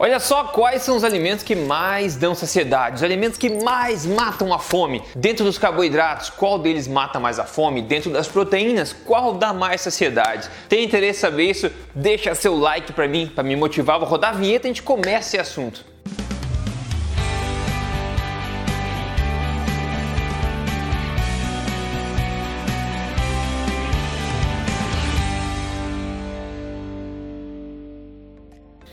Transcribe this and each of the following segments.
Olha só quais são os alimentos que mais dão saciedade, os alimentos que mais matam a fome. Dentro dos carboidratos, qual deles mata mais a fome? Dentro das proteínas, qual dá mais saciedade? Tem interesse em saber isso? Deixa seu like para mim, para me motivar. Vou rodar a vinheta e a gente começa esse assunto.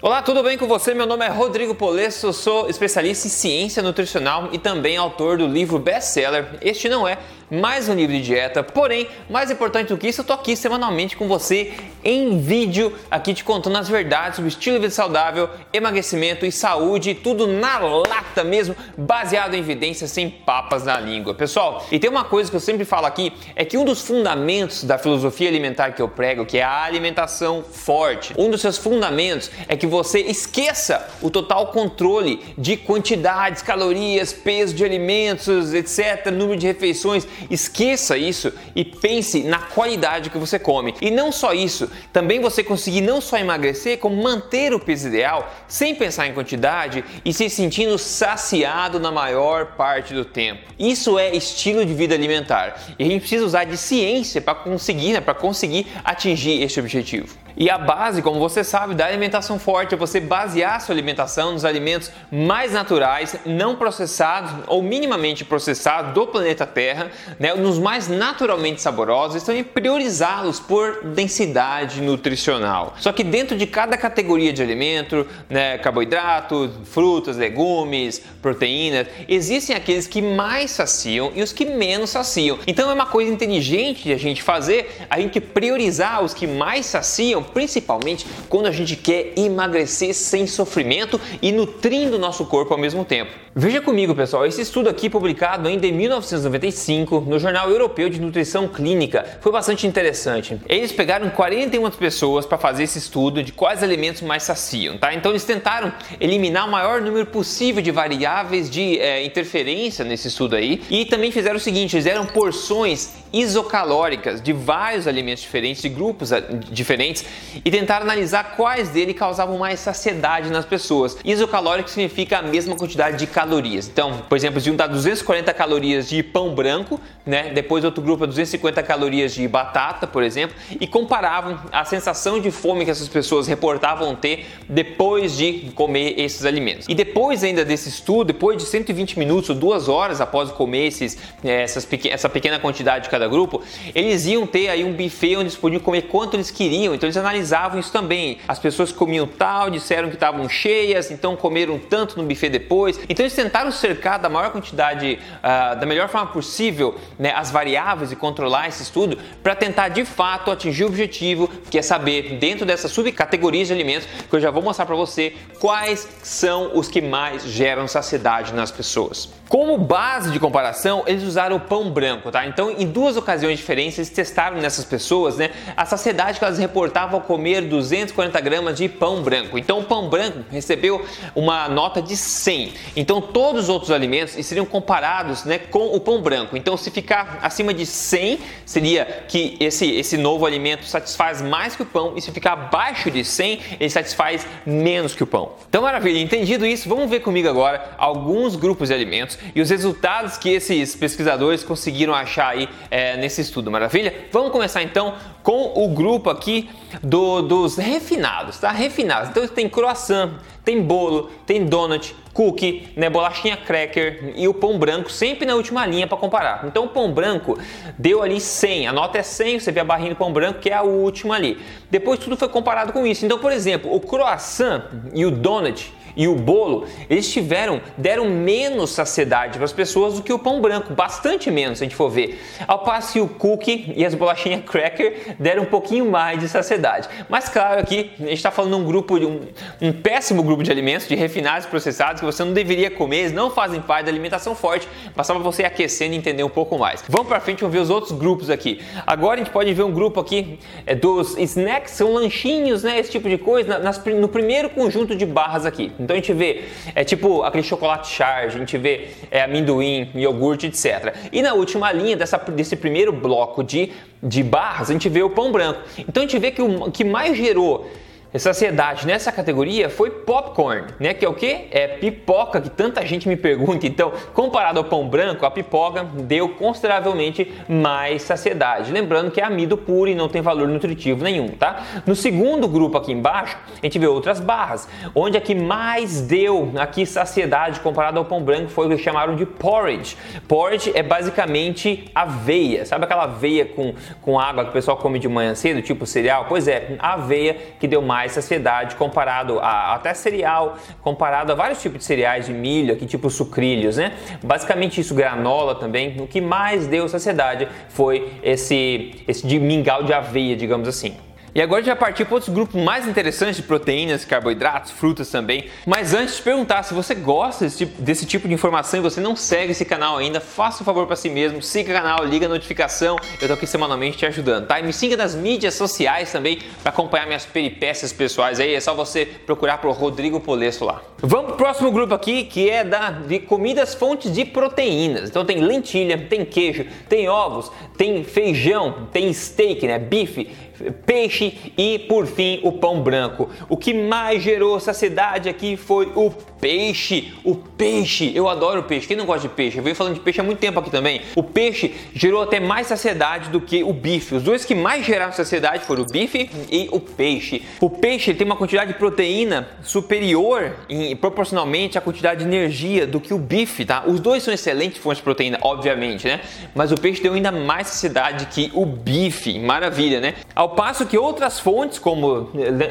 Olá, tudo bem com você? Meu nome é Rodrigo Polesso, sou especialista em ciência nutricional e também autor do livro best-seller Este Não É mais um livro de dieta. Porém, mais importante do que isso, eu tô aqui semanalmente com você em vídeo, aqui te contando as verdades sobre estilo de vida saudável, emagrecimento e saúde, tudo na lata mesmo, baseado em evidências sem papas na língua. Pessoal, e tem uma coisa que eu sempre falo aqui, é que um dos fundamentos da filosofia alimentar que eu prego, que é a alimentação forte, um dos seus fundamentos é que você esqueça o total controle de quantidades, calorias, peso de alimentos, etc, número de refeições Esqueça isso e pense na qualidade que você come. E não só isso, também você conseguir não só emagrecer, como manter o peso ideal sem pensar em quantidade e se sentindo saciado na maior parte do tempo. Isso é estilo de vida alimentar e a gente precisa usar de ciência para conseguir, né, para conseguir atingir esse objetivo. E a base, como você sabe, da alimentação forte é você basear sua alimentação nos alimentos mais naturais, não processados ou minimamente processados do planeta Terra, né, nos mais naturalmente saborosos e também priorizá-los por densidade nutricional. Só que dentro de cada categoria de alimento, né, carboidratos, frutas, legumes, proteínas, existem aqueles que mais saciam e os que menos saciam. Então é uma coisa inteligente de a gente fazer, a gente priorizar os que mais saciam principalmente quando a gente quer emagrecer sem sofrimento e nutrindo nosso corpo ao mesmo tempo. Veja comigo, pessoal, esse estudo aqui publicado ainda em 1995 no Jornal Europeu de Nutrição Clínica foi bastante interessante. Eles pegaram 41 pessoas para fazer esse estudo de quais alimentos mais saciam, tá? Então eles tentaram eliminar o maior número possível de variáveis de é, interferência nesse estudo aí e também fizeram o seguinte, deram porções isocalóricas de vários alimentos diferentes, de grupos ah, diferentes e tentaram analisar quais dele causavam mais saciedade nas pessoas. Isocalórico significa a mesma quantidade de calorias. Então, por exemplo, se um dá 240 calorias de pão branco, né? Depois outro grupo 250 calorias de batata, por exemplo, e comparavam a sensação de fome que essas pessoas reportavam ter depois de comer esses alimentos. E depois ainda desse estudo, depois de 120 minutos ou duas horas após comer esses, eh, essas, essa pequena quantidade de cada grupo, eles iam ter aí um buffet onde eles podiam comer quanto eles queriam. Então eles analisavam isso também. As pessoas comiam tal, disseram que estavam cheias, então comeram tanto no buffet depois. Então eles tentaram cercar da maior quantidade, uh, da melhor forma possível, né, as variáveis e controlar esse estudo para tentar de fato atingir o objetivo, que é saber dentro dessas subcategorias de alimentos que eu já vou mostrar para você quais são os que mais geram saciedade nas pessoas. Como base de comparação, eles usaram o pão branco, tá? Então, em duas ocasiões diferentes, eles testaram nessas pessoas, né, a saciedade que elas reportavam ao comer 240 gramas de pão branco. Então, o pão branco recebeu uma nota de 100. Então, todos os outros alimentos seriam comparados, né, com o pão branco. Então, se ficar acima de 100, seria que esse esse novo alimento satisfaz mais que o pão, e se ficar abaixo de 100, ele satisfaz menos que o pão. Então, maravilha. Entendido isso, vamos ver comigo agora alguns grupos de alimentos e os resultados que esses pesquisadores conseguiram achar aí é, nesse estudo, maravilha? Vamos começar então com o grupo aqui do, dos refinados, tá? Refinados. Então tem croissant, tem bolo, tem donut, cookie, né, bolachinha cracker e o pão branco sempre na última linha para comparar. Então o pão branco deu ali 100, a nota é 100, você vê a barrinha do pão branco que é a última ali. Depois tudo foi comparado com isso. Então, por exemplo, o croissant e o donut e o bolo, eles tiveram, deram menos saciedade para as pessoas do que o pão branco, bastante menos se a gente for ver. Ao passo que o cookie e as bolachinhas cracker deram um pouquinho mais de saciedade. Mas claro, aqui a gente está falando de um grupo, de um, um péssimo grupo de alimentos, de refinados processados que você não deveria comer, eles não fazem parte da alimentação forte, mas só para você aquecendo e entender um pouco mais. Vamos para frente, vamos ver os outros grupos aqui. Agora a gente pode ver um grupo aqui é, dos snacks, são lanchinhos, né, esse tipo de coisa, nas, no primeiro conjunto de barras aqui. Então a gente vê, é tipo aquele chocolate charge, a gente vê é, amendoim, iogurte, etc. E na última linha dessa, desse primeiro bloco de, de barras, a gente vê o pão branco. Então a gente vê que o que mais gerou saciedade nessa categoria foi popcorn, né? Que é o que? É pipoca, que tanta gente me pergunta. Então, comparado ao pão branco, a pipoca deu consideravelmente mais saciedade. Lembrando que é amido puro e não tem valor nutritivo nenhum, tá? No segundo grupo aqui embaixo, a gente vê outras barras, onde a que mais deu aqui saciedade comparado ao pão branco foi o que chamaram de porridge. Porridge é basicamente aveia, sabe aquela aveia com, com água que o pessoal come de manhã cedo, tipo cereal? Pois é, aveia que deu mais saciedade comparado a até cereal, comparado a vários tipos de cereais de milho, aqui tipo sucrilhos, né? Basicamente isso, granola também. O que mais deu saciedade foi esse, esse de mingau de aveia, digamos assim. E agora já partir para outros grupos mais interessantes de proteínas, carboidratos, frutas também. Mas antes de perguntar se você gosta desse tipo, desse tipo de informação e você não segue esse canal ainda, faça um favor para si mesmo, siga o canal, liga a notificação, eu tô aqui semanalmente te ajudando, tá? E me siga nas mídias sociais também para acompanhar minhas peripécias pessoais aí, é só você procurar por Rodrigo Polesso lá. Vamos pro próximo grupo aqui, que é da de comidas fontes de proteínas. Então tem lentilha, tem queijo, tem ovos, tem feijão, tem steak, né, bife, peixe e por fim o pão branco. O que mais gerou saciedade aqui foi o peixe. O peixe, eu adoro peixe. Quem não gosta de peixe? Eu venho falando de peixe há muito tempo aqui também. O peixe gerou até mais saciedade do que o bife. Os dois que mais geraram saciedade foram o bife e o peixe. O peixe tem uma quantidade de proteína superior em, proporcionalmente à quantidade de energia do que o bife, tá? Os dois são excelentes fontes de proteína, obviamente, né? Mas o peixe deu ainda mais saciedade que o bife. Maravilha, né? Ao passo que outras fontes, como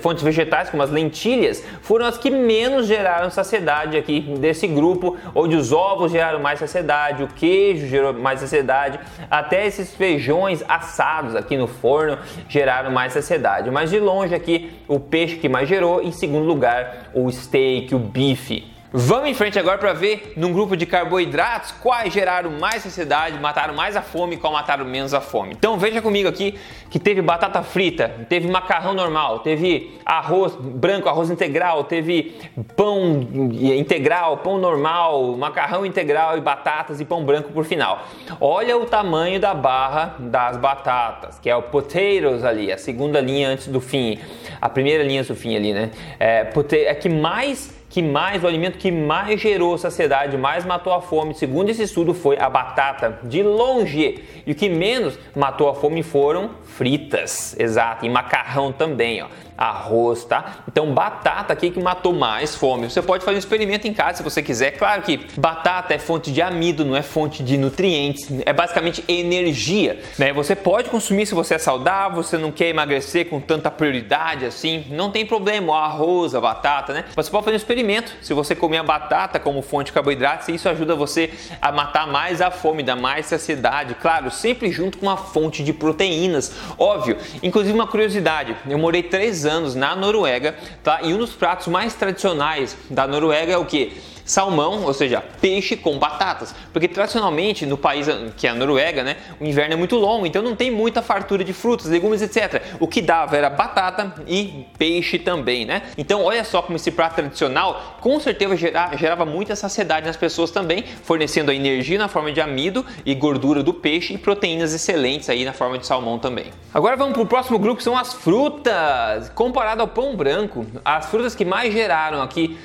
fontes vegetais, como as lentilhas, foram as que menos geraram saciedade aqui desse grupo, onde os ovos geraram mais saciedade, o queijo gerou mais saciedade, até esses feijões assados aqui no forno geraram mais saciedade. Mas de longe aqui, o peixe que mais gerou, em segundo lugar, o steak, o bife. Vamos em frente agora para ver num grupo de carboidratos quais geraram mais saciedade, mataram mais a fome e qual mataram menos a fome. Então veja comigo aqui que teve batata frita, teve macarrão normal, teve arroz branco, arroz integral, teve pão integral, pão normal, macarrão integral e batatas e pão branco por final. Olha o tamanho da barra das batatas, que é o potatoes ali, a segunda linha antes do fim, a primeira linha antes do fim ali, né? É, é que mais que mais, o alimento que mais gerou saciedade, mais matou a fome, segundo esse estudo, foi a batata, de longe. E o que menos matou a fome foram fritas, exato, e macarrão também, ó arroz, tá? Então batata aqui que matou mais fome. Você pode fazer um experimento em casa se você quiser. Claro que batata é fonte de amido, não é fonte de nutrientes, é basicamente energia, né? Você pode consumir se você é saudável, você não quer emagrecer com tanta prioridade assim, não tem problema, o arroz, a batata, né? Você pode fazer um experimento. Se você comer a batata como fonte de carboidratos, isso ajuda você a matar mais a fome, dar mais saciedade. Claro, sempre junto com uma fonte de proteínas, óbvio. Inclusive uma curiosidade, eu morei três anos anos na Noruega, tá? E um dos pratos mais tradicionais da Noruega é o que? Salmão, ou seja, peixe com batatas, porque tradicionalmente no país que é a Noruega, né, o inverno é muito longo, então não tem muita fartura de frutas, legumes, etc. O que dava era batata e peixe também, né? Então olha só como esse prato tradicional com certeza gerava, gerava muita saciedade nas pessoas também, fornecendo a energia na forma de amido e gordura do peixe e proteínas excelentes aí na forma de salmão também. Agora vamos para o próximo grupo que são as frutas. Comparado ao pão branco, as frutas que mais geraram aqui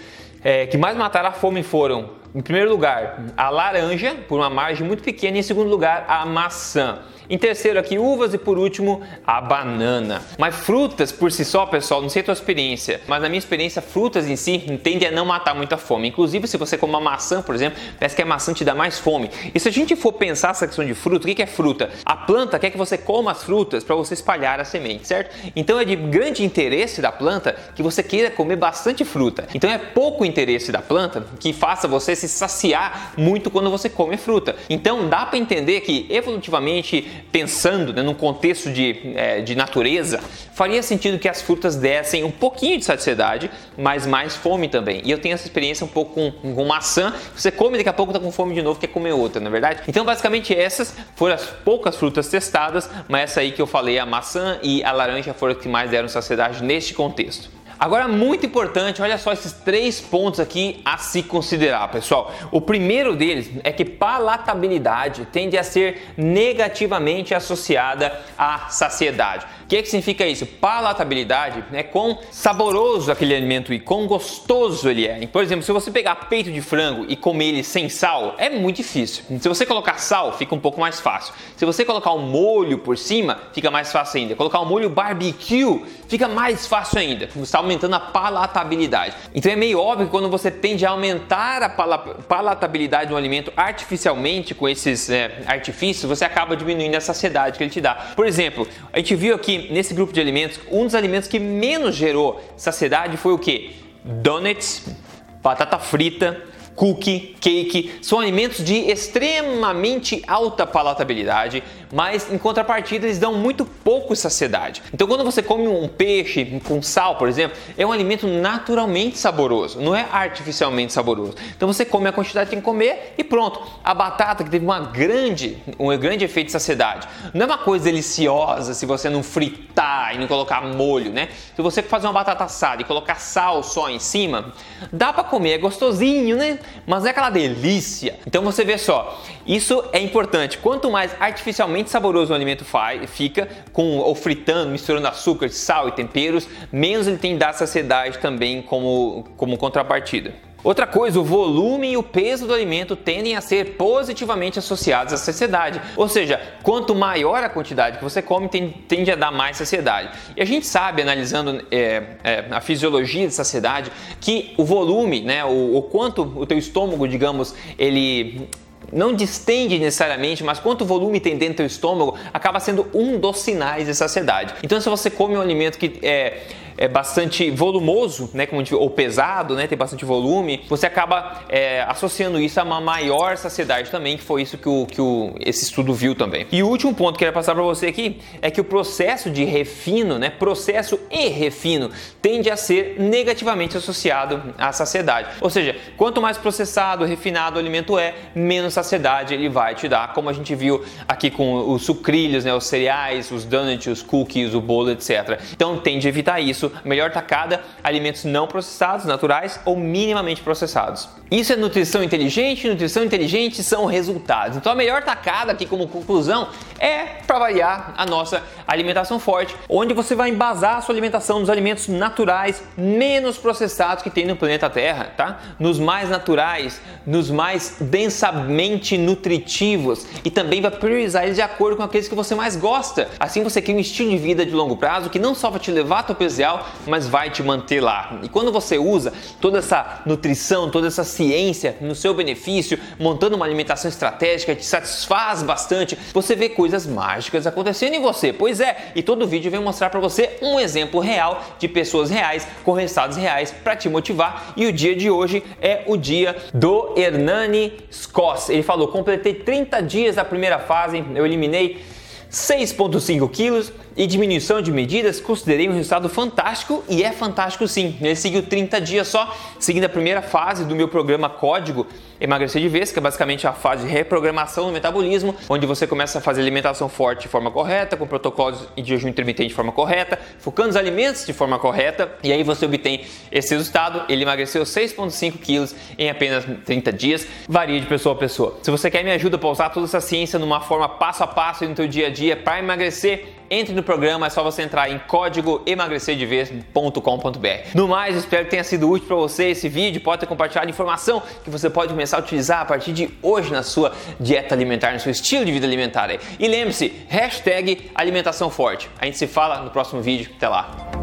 é, que mais mataram a fome foram, em primeiro lugar, a laranja, por uma margem muito pequena, e em segundo lugar, a maçã. Em terceiro aqui, uvas e por último, a banana. Mas frutas por si só, pessoal, não sei a tua experiência, mas na minha experiência, frutas em si tendem a não matar muita fome. Inclusive, se você come uma maçã, por exemplo, parece que a maçã te dá mais fome. E se a gente for pensar essa questão de fruta, o que é fruta? A planta quer que você coma as frutas para você espalhar a semente, certo? Então é de grande interesse da planta que você queira comer bastante fruta. Então é pouco interesse da planta que faça você se saciar muito quando você come fruta. Então dá para entender que evolutivamente pensando né, num contexto de, é, de natureza, faria sentido que as frutas dessem um pouquinho de saciedade, mas mais fome também. E eu tenho essa experiência um pouco com, com maçã, você come daqui a pouco tá com fome de novo, quer comer outra, na é verdade? Então, basicamente, essas foram as poucas frutas testadas, mas essa aí que eu falei, a maçã e a laranja foram as que mais deram saciedade neste contexto. Agora, muito importante, olha só esses três pontos aqui a se considerar, pessoal. O primeiro deles é que palatabilidade tende a ser negativamente associada à saciedade. O que, que significa isso? Palatabilidade é quão saboroso aquele alimento e quão gostoso ele é. Por exemplo, se você pegar peito de frango e comer ele sem sal, é muito difícil. Se você colocar sal, fica um pouco mais fácil. Se você colocar um molho por cima, fica mais fácil ainda. Colocar um molho barbecue, fica mais fácil ainda. Aumentando a palatabilidade. Então é meio óbvio que quando você tende a aumentar a palatabilidade do alimento artificialmente com esses é, artifícios, você acaba diminuindo a saciedade que ele te dá. Por exemplo, a gente viu aqui nesse grupo de alimentos, um dos alimentos que menos gerou saciedade foi o que? Donuts, batata frita, cookie, cake, são alimentos de extremamente alta palatabilidade, mas em contrapartida eles dão muito pouco saciedade. Então quando você come um peixe com sal, por exemplo, é um alimento naturalmente saboroso, não é artificialmente saboroso. Então você come a quantidade que tem que comer e pronto. A batata que teve uma grande, um grande efeito de saciedade, não é uma coisa deliciosa se você não fritar e não colocar molho, né? Se você fazer uma batata assada e colocar sal só em cima, dá para comer, é gostosinho, né? Mas não é aquela delícia. Então você vê só, isso é importante. Quanto mais artificialmente saboroso o alimento fica, com ou fritando, misturando açúcar, sal e temperos, menos ele tem da saciedade também como, como contrapartida. Outra coisa, o volume e o peso do alimento tendem a ser positivamente associados à saciedade. Ou seja, quanto maior a quantidade que você come, tende a dar mais saciedade. E a gente sabe, analisando é, é, a fisiologia de saciedade, que o volume, né, o, o quanto o teu estômago, digamos, ele não distende necessariamente, mas quanto volume tem dentro do teu estômago acaba sendo um dos sinais de saciedade. Então, se você come um alimento que é é bastante volumoso, né, como ou pesado, né, tem bastante volume, você acaba é, associando isso a uma maior saciedade também, que foi isso que, o, que o, esse estudo viu também. E o último ponto que eu queria passar para você aqui é que o processo de refino, né, processo e refino, tende a ser negativamente associado à saciedade. Ou seja, quanto mais processado, refinado o alimento é, menos saciedade ele vai te dar, como a gente viu aqui com os sucrilhos, né, os cereais, os donuts, os cookies, o bolo, etc. Então tende a evitar isso isso, melhor tacada, alimentos não processados, naturais ou minimamente processados. Isso é nutrição inteligente, nutrição inteligente são resultados. Então a melhor tacada aqui como conclusão é para variar a nossa alimentação forte, onde você vai embasar a sua alimentação nos alimentos naturais, menos processados que tem no planeta Terra, tá? Nos mais naturais, nos mais densamente nutritivos e também vai priorizar eles de acordo com aqueles que você mais gosta. Assim você cria um estilo de vida de longo prazo que não só vai te levar a teu mas vai te manter lá. E quando você usa toda essa nutrição, toda essa ciência no seu benefício, montando uma alimentação estratégica que te satisfaz bastante, você vê coisas mágicas acontecendo em você. Pois é, e todo vídeo vem mostrar para você um exemplo real de pessoas reais com resultados reais para te motivar. E o dia de hoje é o dia do Hernani Scoss. Ele falou: completei 30 dias da primeira fase, eu eliminei 6,5 quilos e diminuição de medidas, considerei um resultado fantástico e é fantástico sim. Ele seguiu 30 dias só, seguindo a primeira fase do meu programa Código Emagrecer de Vez, que é basicamente a fase de reprogramação do metabolismo, onde você começa a fazer alimentação forte de forma correta, com protocolos de jejum intermitente de forma correta, focando os alimentos de forma correta, e aí você obtém esse resultado. Ele emagreceu 6,5 quilos em apenas 30 dias, varia de pessoa a pessoa. Se você quer me ajuda para usar toda essa ciência numa forma passo a passo no teu dia a dia para emagrecer, entre no programa, é só você entrar em código emagrecerdevez.com.br. No mais, espero que tenha sido útil para você esse vídeo, pode ter compartilhado informação que você pode começar a utilizar a partir de hoje na sua dieta alimentar, no seu estilo de vida alimentar. E lembre-se, hashtag alimentação forte. A gente se fala no próximo vídeo. Até lá!